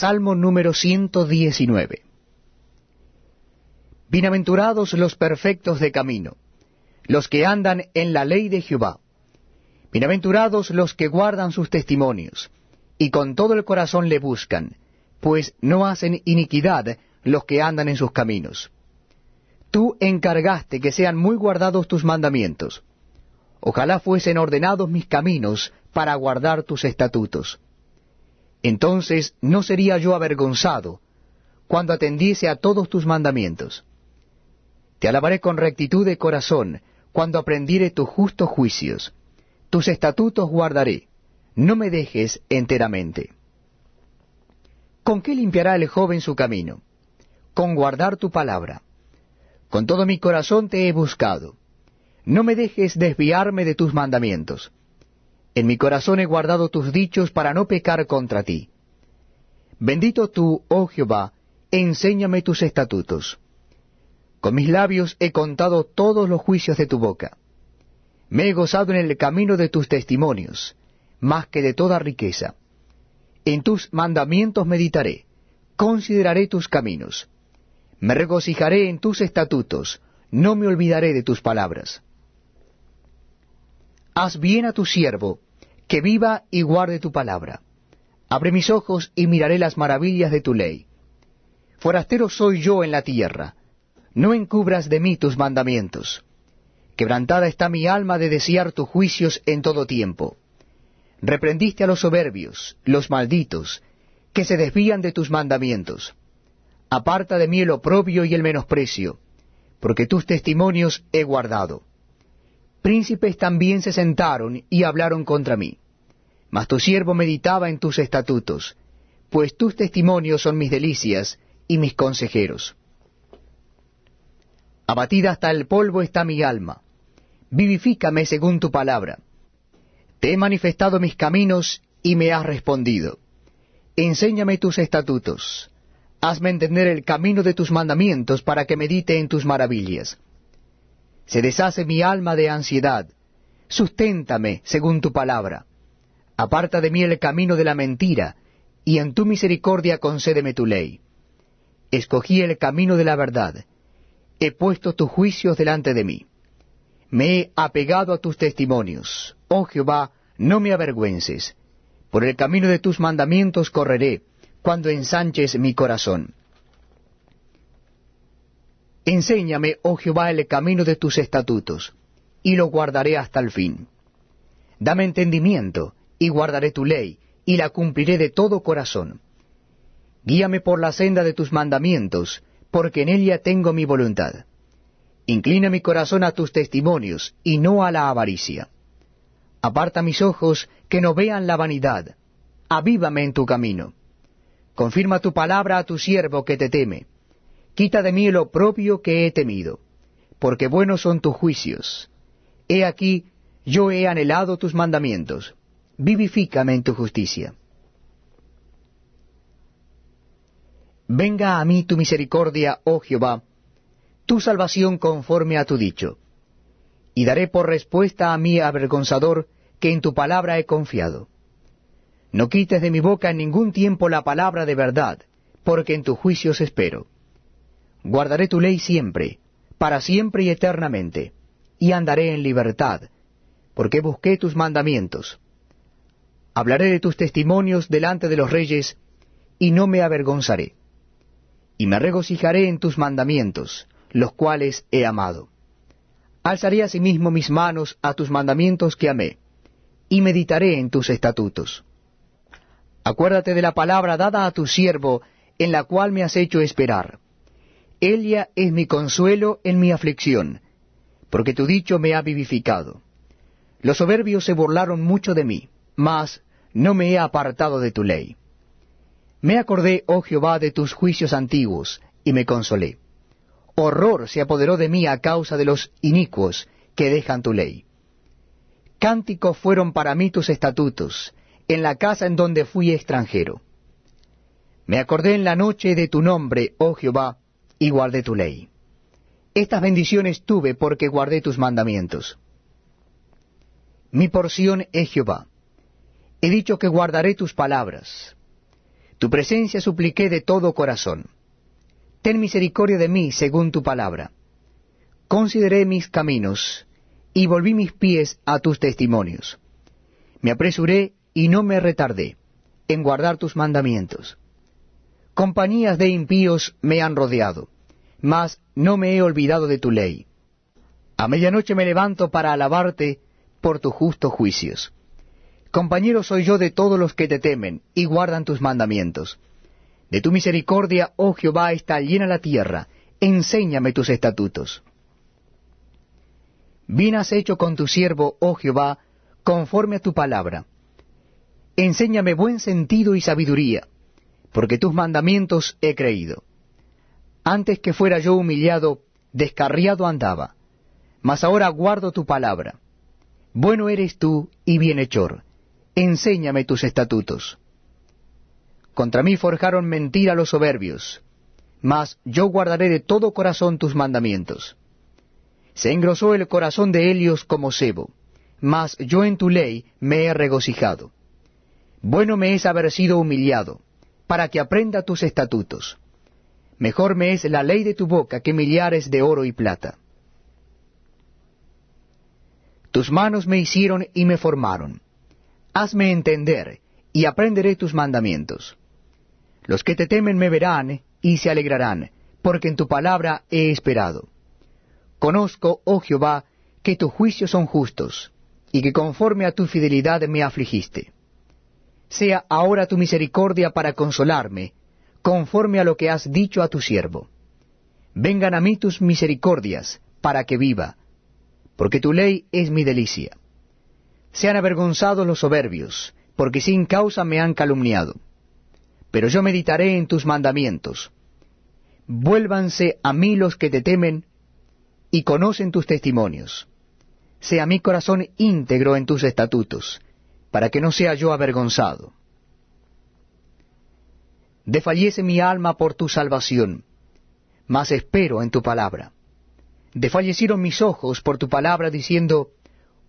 Salmo número 119. Bienaventurados los perfectos de camino, los que andan en la ley de Jehová. Bienaventurados los que guardan sus testimonios, y con todo el corazón le buscan, pues no hacen iniquidad los que andan en sus caminos. Tú encargaste que sean muy guardados tus mandamientos. Ojalá fuesen ordenados mis caminos para guardar tus estatutos entonces no sería yo avergonzado cuando atendiese a todos tus mandamientos. Te alabaré con rectitud de corazón cuando aprendiere tus justos juicios. Tus estatutos guardaré, no me dejes enteramente. ¿Con qué limpiará el joven su camino? Con guardar tu palabra. Con todo mi corazón te he buscado. No me dejes desviarme de tus mandamientos. En mi corazón he guardado tus dichos para no pecar contra ti. Bendito tú, oh Jehová, enséñame tus estatutos. Con mis labios he contado todos los juicios de tu boca. Me he gozado en el camino de tus testimonios, más que de toda riqueza. En tus mandamientos meditaré, consideraré tus caminos. Me regocijaré en tus estatutos, no me olvidaré de tus palabras. Haz bien a tu siervo, que viva y guarde tu palabra. Abre mis ojos y miraré las maravillas de tu ley. Forastero soy yo en la tierra, no encubras de mí tus mandamientos. Quebrantada está mi alma de desear tus juicios en todo tiempo. Reprendiste a los soberbios, los malditos, que se desvían de tus mandamientos. Aparta de mí el oprobio y el menosprecio, porque tus testimonios he guardado príncipes también se sentaron y hablaron contra mí. Mas tu siervo meditaba en tus estatutos, pues tus testimonios son mis delicias y mis consejeros. Abatida hasta el polvo está mi alma, vivifícame según tu palabra. Te he manifestado mis caminos y me has respondido. Enséñame tus estatutos, hazme entender el camino de tus mandamientos para que medite en tus maravillas. Se deshace mi alma de ansiedad. Susténtame según tu palabra. Aparta de mí el camino de la mentira, y en tu misericordia concédeme tu ley. Escogí el camino de la verdad. He puesto tus juicios delante de mí. Me he apegado a tus testimonios. Oh Jehová, no me avergüences. Por el camino de tus mandamientos correré, cuando ensanches mi corazón. Enséñame, oh Jehová, el camino de tus estatutos, y lo guardaré hasta el fin. Dame entendimiento, y guardaré tu ley, y la cumpliré de todo corazón. Guíame por la senda de tus mandamientos, porque en ella tengo mi voluntad. Inclina mi corazón a tus testimonios, y no a la avaricia. Aparta mis ojos, que no vean la vanidad. Avívame en tu camino. Confirma tu palabra a tu siervo que te teme Quita de mí el oprobio que he temido, porque buenos son tus juicios. He aquí, yo he anhelado tus mandamientos, vivifícame en tu justicia. Venga a mí tu misericordia, oh Jehová, tu salvación conforme a tu dicho, y daré por respuesta a mi avergonzador que en tu palabra he confiado. No quites de mi boca en ningún tiempo la palabra de verdad, porque en tus juicios espero. Guardaré tu ley siempre, para siempre y eternamente, y andaré en libertad, porque busqué tus mandamientos. Hablaré de tus testimonios delante de los reyes, y no me avergonzaré. Y me regocijaré en tus mandamientos, los cuales he amado. Alzaré asimismo mis manos a tus mandamientos que amé, y meditaré en tus estatutos. Acuérdate de la palabra dada a tu siervo, en la cual me has hecho esperar ella es mi consuelo en mi aflicción, porque tu dicho me ha vivificado. Los soberbios se burlaron mucho de mí, mas no me he apartado de tu ley. Me acordé, oh Jehová, de tus juicios antiguos, y me consolé. Horror se apoderó de mí a causa de los inicuos que dejan tu ley. Cánticos fueron para mí tus estatutos, en la casa en donde fui extranjero. Me acordé en la noche de tu nombre, oh Jehová, y guardé tu ley. Estas bendiciones tuve porque guardé tus mandamientos. Mi porción es Jehová. He dicho que guardaré tus palabras. Tu presencia supliqué de todo corazón. Ten misericordia de mí según tu palabra. Consideré mis caminos, y volví mis pies a tus testimonios. Me apresuré y no me retardé en guardar tus mandamientos. Compañías de impíos me han rodeado, mas no me he olvidado de tu ley. A medianoche me levanto para alabarte por tus justos juicios. Compañero soy yo de todos los que te temen y guardan tus mandamientos. De tu misericordia, oh Jehová, está llena la tierra, enséñame tus estatutos. Bien has hecho con tu siervo, oh Jehová, conforme a tu palabra. Enséñame buen sentido y sabiduría, porque tus mandamientos he creído. Antes que fuera yo humillado, descarriado andaba, mas ahora guardo tu palabra. Bueno eres tú y bienhechor enséñame tus estatutos. Contra mí forjaron mentira los soberbios, mas yo guardaré de todo corazón tus mandamientos. Se engrosó el corazón de Helios como cebo, mas yo en tu ley me he regocijado. Bueno me es haber sido humillado, para que aprenda tus estatutos. Mejor me es la ley de tu boca que millares de oro y plata. Tus manos me hicieron y me formaron hazme entender, y aprenderé tus mandamientos. Los que te temen me verán y se alegrarán, porque en tu palabra he esperado. Conozco, oh Jehová, que tus juicios son justos, y que conforme a tu fidelidad me afligiste. Sea ahora tu misericordia para consolarme, conforme a lo que has dicho a tu siervo. Vengan a mí tus misericordias, para que viva, porque tu ley es mi delicia. Sean avergonzados los soberbios, porque sin causa me han calumniado. Pero yo meditaré en tus mandamientos. Vuélvanse a mí los que te temen y conocen tus testimonios. Sea mi corazón íntegro en tus estatutos, para que no sea yo avergonzado. Desfallece mi alma por tu salvación, mas espero en tu palabra. Desfallecieron mis ojos por tu palabra, diciendo,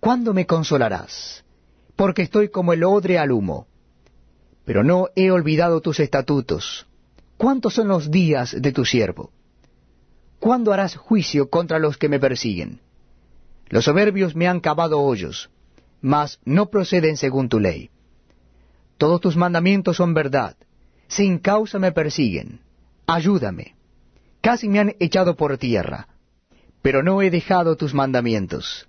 ¿Cuándo me consolarás? Porque estoy como el odre al humo. Pero no he olvidado tus estatutos. ¿Cuántos son los días de tu siervo? ¿Cuándo harás juicio contra los que me persiguen? Los soberbios me han cavado hoyos, mas no proceden según tu ley. Todos tus mandamientos son verdad, sin causa me persiguen. Ayúdame. Casi me han echado por tierra, pero no he dejado tus mandamientos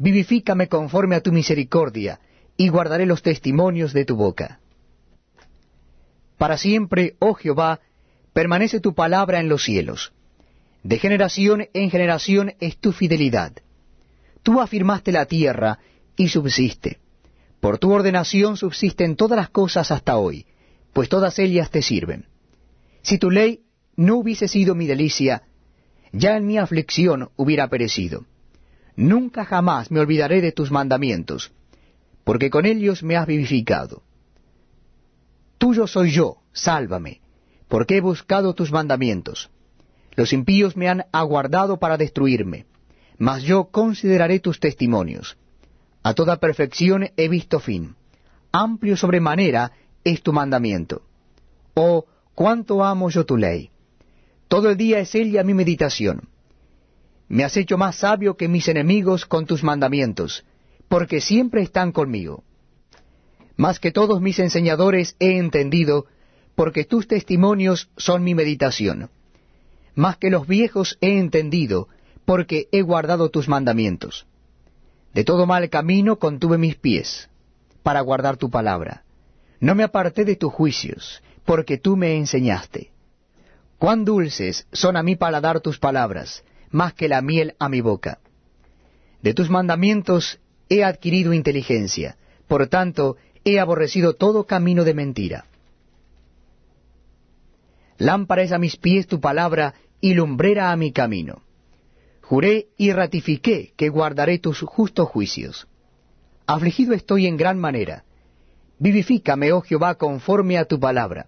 vivifícame conforme a tu misericordia, y guardaré los testimonios de tu boca. Para siempre, oh Jehová, permanece tu palabra en los cielos. De generación en generación es tu fidelidad. Tú afirmaste la tierra y subsiste. Por tu ordenación subsisten todas las cosas hasta hoy, pues todas ellas te sirven. Si tu ley no hubiese sido mi delicia, ya en mi aflicción hubiera perecido. Nunca jamás me olvidaré de tus mandamientos, porque con ellos me has vivificado. Tuyo soy yo, sálvame, porque he buscado tus mandamientos. Los impíos me han aguardado para destruirme, mas yo consideraré tus testimonios. A toda perfección he visto fin. Amplio sobremanera es tu mandamiento. Oh, cuánto amo yo tu ley. Todo el día es ella mi meditación. Me has hecho más sabio que mis enemigos con tus mandamientos, porque siempre están conmigo. Más que todos mis enseñadores he entendido, porque tus testimonios son mi meditación. Más que los viejos he entendido, porque he guardado tus mandamientos. De todo mal camino contuve mis pies, para guardar tu palabra. No me aparté de tus juicios, porque tú me enseñaste. Cuán dulces son a mí paladar tus palabras, más que la miel a mi boca. De tus mandamientos he adquirido inteligencia, por tanto he aborrecido todo camino de mentira. Lámpara es a mis pies tu palabra y lumbrera a mi camino. Juré y ratifiqué que guardaré tus justos juicios. Afligido estoy en gran manera. Vivifícame, oh Jehová, conforme a tu palabra.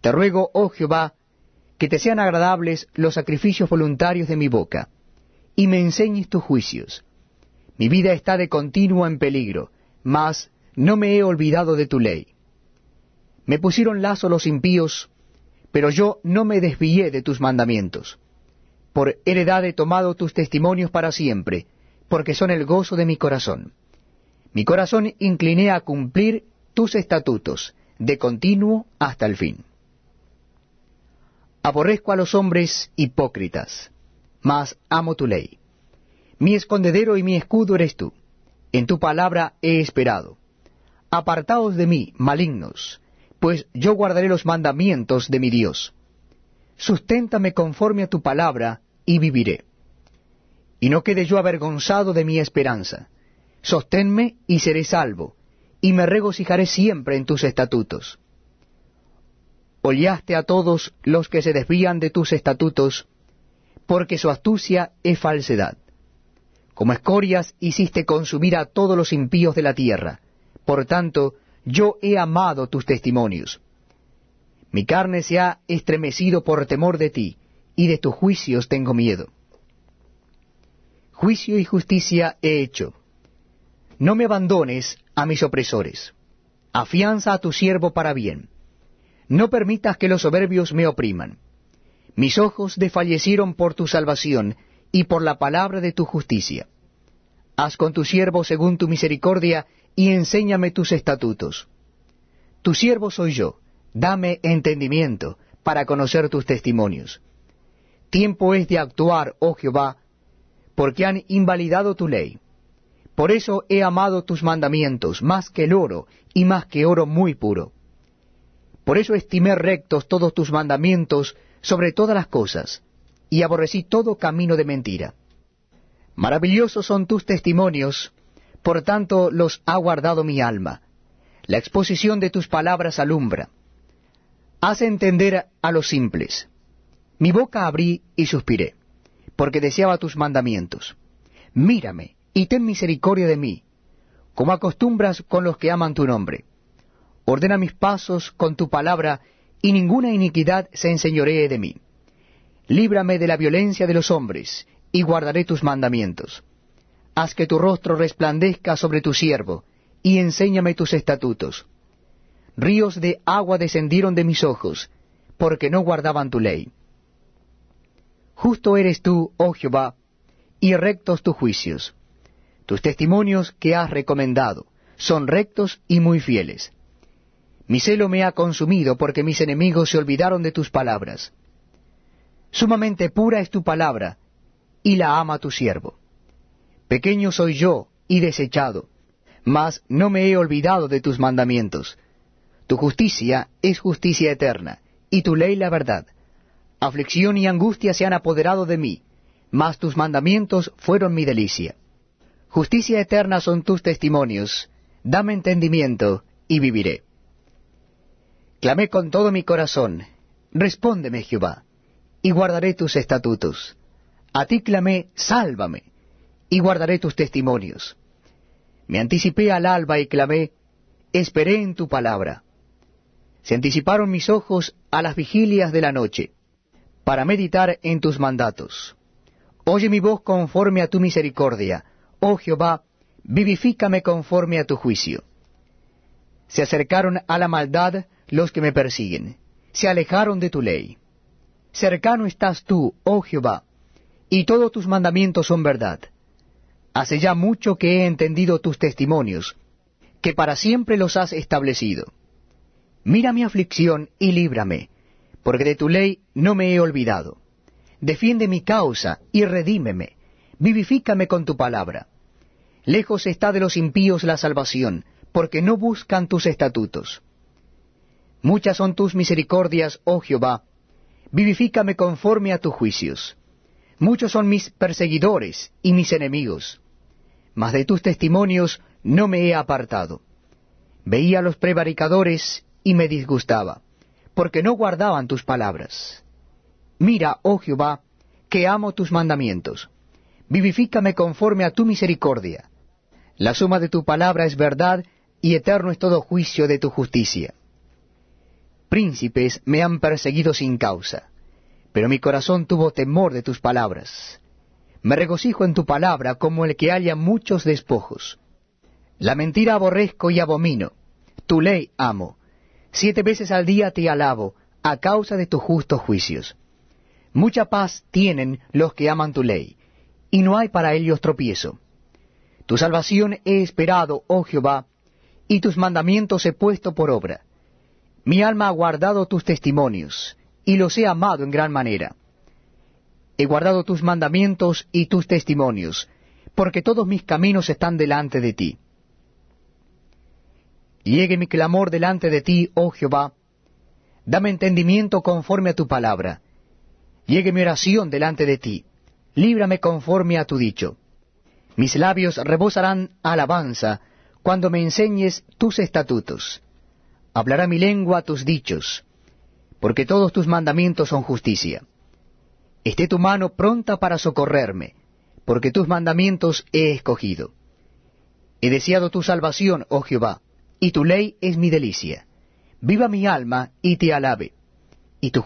Te ruego, oh Jehová, que te sean agradables los sacrificios voluntarios de mi boca, y me enseñes tus juicios. Mi vida está de continuo en peligro, mas no me he olvidado de tu ley. Me pusieron lazo los impíos, pero yo no me desvié de tus mandamientos. Por heredad he tomado tus testimonios para siempre, porque son el gozo de mi corazón. Mi corazón incliné a cumplir tus estatutos, de continuo hasta el fin. Aborrezco a los hombres hipócritas, mas amo tu ley. Mi escondedero y mi escudo eres tú. En tu palabra he esperado. Apartaos de mí, malignos, pues yo guardaré los mandamientos de mi Dios. Susténtame conforme a tu palabra, y viviré. Y no quede yo avergonzado de mi esperanza. Sosténme y seré salvo, y me regocijaré siempre en tus estatutos. Hollaste a todos los que se desvían de tus estatutos, porque su astucia es falsedad. Como escorias hiciste consumir a todos los impíos de la tierra. Por tanto, yo he amado tus testimonios. Mi carne se ha estremecido por temor de ti, y de tus juicios tengo miedo. Juicio y justicia he hecho. No me abandones a mis opresores. Afianza a tu siervo para bien. No permitas que los soberbios me opriman. Mis ojos desfallecieron por tu salvación y por la palabra de tu justicia. Haz con tu siervo según tu misericordia y enséñame tus estatutos. Tu siervo soy yo, dame entendimiento para conocer tus testimonios. Tiempo es de actuar, oh Jehová, porque han invalidado tu ley. Por eso he amado tus mandamientos más que el oro y más que oro muy puro. Por eso estimé rectos todos tus mandamientos sobre todas las cosas, y aborrecí todo camino de mentira. Maravillosos son tus testimonios, por tanto los ha guardado mi alma. La exposición de tus palabras alumbra. Hace entender a los simples. Mi boca abrí y suspiré, porque deseaba tus mandamientos. Mírame y ten misericordia de mí, como acostumbras con los que aman tu nombre. Ordena mis pasos con tu palabra, y ninguna iniquidad se enseñoree de mí. Líbrame de la violencia de los hombres, y guardaré tus mandamientos. Haz que tu rostro resplandezca sobre tu siervo, y enséñame tus estatutos. Ríos de agua descendieron de mis ojos, porque no guardaban tu ley. Justo eres tú, oh Jehová, y rectos tus juicios. Tus testimonios que has recomendado son rectos y muy fieles. Mi celo me ha consumido porque mis enemigos se olvidaron de tus palabras. Sumamente pura es tu palabra, y la ama tu siervo. Pequeño soy yo y desechado, mas no me he olvidado de tus mandamientos. Tu justicia es justicia eterna, y tu ley la verdad. Aflicción y angustia se han apoderado de mí, mas tus mandamientos fueron mi delicia. Justicia eterna son tus testimonios, dame entendimiento, y viviré. Clamé con todo mi corazón, respóndeme Jehová, y guardaré tus estatutos. A ti clamé, sálvame, y guardaré tus testimonios. Me anticipé al alba y clamé, esperé en tu palabra. Se anticiparon mis ojos a las vigilias de la noche, para meditar en tus mandatos. Oye mi voz conforme a tu misericordia, oh Jehová, vivifícame conforme a tu juicio. Se acercaron a la maldad los que me persiguen, se alejaron de tu ley. Cercano estás tú, oh Jehová, y todos tus mandamientos son verdad. Hace ya mucho que he entendido tus testimonios, que para siempre los has establecido. Mira mi aflicción y líbrame, porque de tu ley no me he olvidado. Defiende mi causa y redímeme, vivifícame con tu palabra. Lejos está de los impíos la salvación, porque no buscan tus estatutos. Muchas son tus misericordias, oh Jehová, vivifícame conforme a tus juicios. Muchos son mis perseguidores y mis enemigos, mas de tus testimonios no me he apartado. Veía a los prevaricadores y me disgustaba, porque no guardaban tus palabras. Mira, oh Jehová, que amo tus mandamientos. Vivifícame conforme a tu misericordia. La suma de tu palabra es verdad, y eterno es todo juicio de tu justicia príncipes me han perseguido sin causa, pero mi corazón tuvo temor de tus palabras. Me regocijo en tu palabra como el que halla muchos despojos. La mentira aborrezco y abomino, tu ley amo. Siete veces al día te alabo, a causa de tus justos juicios. Mucha paz tienen los que aman tu ley, y no hay para ellos tropiezo. Tu salvación he esperado, oh Jehová, y tus mandamientos he puesto por obra. Mi alma ha guardado tus testimonios, y los he amado en gran manera. He guardado tus mandamientos y tus testimonios, porque todos mis caminos están delante de ti. Llegue mi clamor delante de ti, oh Jehová, dame entendimiento conforme a tu palabra. Llegue mi oración delante de ti, líbrame conforme a tu dicho. Mis labios rebosarán alabanza cuando me enseñes tus estatutos. Hablará mi lengua tus dichos, porque todos tus mandamientos son justicia. Esté tu mano pronta para socorrerme, porque tus mandamientos he escogido. He deseado tu salvación, oh Jehová, y tu ley es mi delicia. Viva mi alma y te alabe, y tu